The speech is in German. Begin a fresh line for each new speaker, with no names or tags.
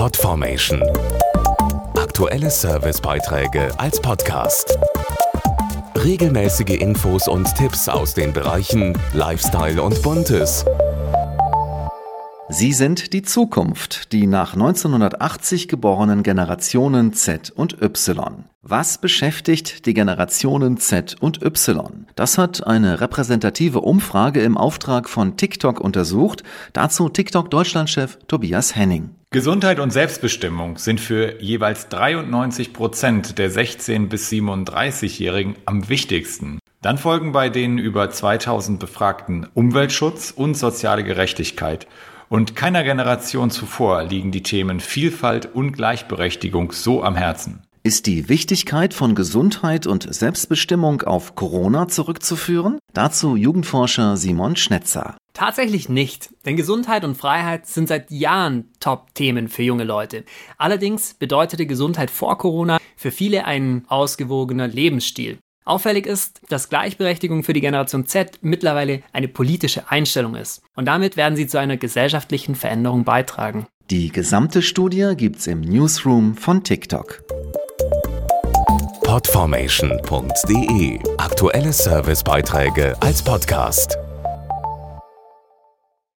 Podformation. Aktuelle Servicebeiträge als Podcast. Regelmäßige Infos und Tipps aus den Bereichen Lifestyle und Buntes.
Sie sind die Zukunft, die nach 1980 geborenen Generationen Z und Y. Was beschäftigt die Generationen Z und Y? Das hat eine repräsentative Umfrage im Auftrag von TikTok untersucht. Dazu TikTok Deutschlandchef Tobias Henning.
Gesundheit und Selbstbestimmung sind für jeweils 93 Prozent der 16 bis 37-Jährigen am wichtigsten. Dann folgen bei den über 2000 Befragten Umweltschutz und soziale Gerechtigkeit. Und keiner Generation zuvor liegen die Themen Vielfalt und Gleichberechtigung so am Herzen.
Ist die Wichtigkeit von Gesundheit und Selbstbestimmung auf Corona zurückzuführen? Dazu Jugendforscher Simon Schnetzer.
Tatsächlich nicht, denn Gesundheit und Freiheit sind seit Jahren Top-Themen für junge Leute. Allerdings bedeutete Gesundheit vor Corona für viele ein ausgewogener Lebensstil. Auffällig ist, dass Gleichberechtigung für die Generation Z mittlerweile eine politische Einstellung ist. Und damit werden sie zu einer gesellschaftlichen Veränderung beitragen.
Die gesamte Studie gibt's im Newsroom von TikTok.
Podformation.de Aktuelle Servicebeiträge als Podcast.